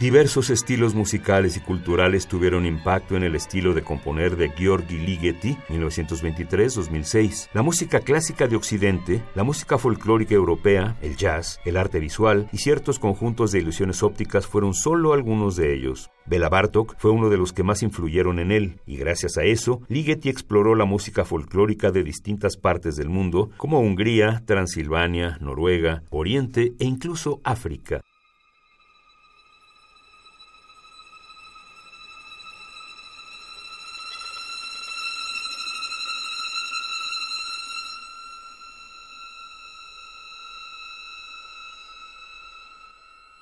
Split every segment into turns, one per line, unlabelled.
Diversos estilos musicales y culturales tuvieron impacto en el estilo de componer de Gheorghi Ligeti, 1923-2006. La música clásica de Occidente, la música folclórica europea, el jazz, el arte visual y ciertos conjuntos de ilusiones ópticas fueron solo algunos de ellos. Bela Bartok fue uno de los que más influyeron en él, y gracias a eso, Ligeti exploró la música folclórica de distintas partes del mundo, como Hungría, Transilvania, Noruega, Oriente e incluso África.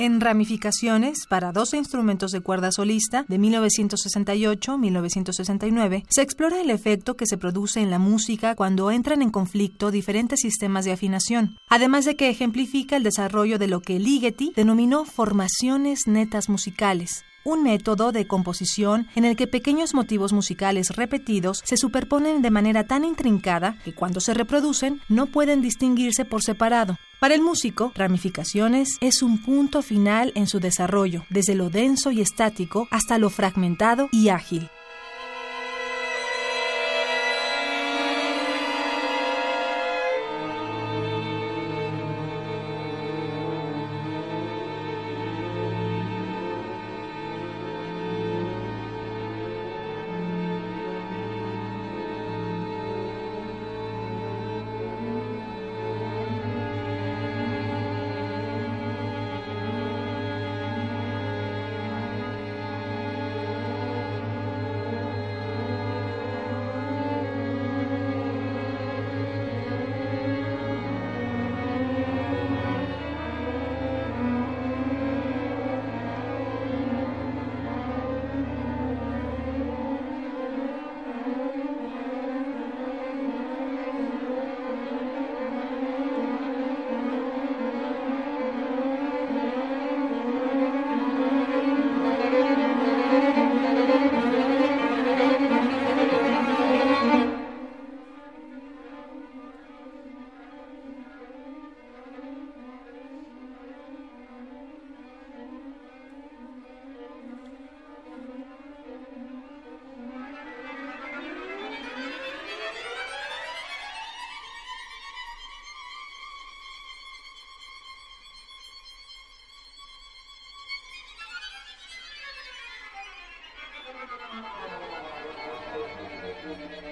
En ramificaciones para 12 instrumentos de cuerda solista de 1968-1969, se explora el efecto que se produce en la música cuando entran en conflicto diferentes sistemas de afinación, además de que ejemplifica el desarrollo de lo que Ligeti denominó formaciones netas musicales, un método de composición en el que pequeños motivos musicales repetidos se superponen de manera tan intrincada que cuando se reproducen no pueden distinguirse por separado. Para el músico, ramificaciones es un punto final en su desarrollo, desde lo denso y estático hasta lo fragmentado y ágil. Thank you.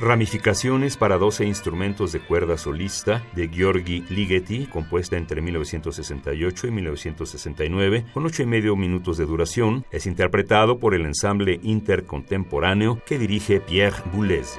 Ramificaciones para 12 instrumentos de cuerda solista de Gheorghi Ligeti, compuesta entre 1968 y 1969, con ocho y medio minutos de duración, es interpretado por el ensamble intercontemporáneo que dirige Pierre Boulez.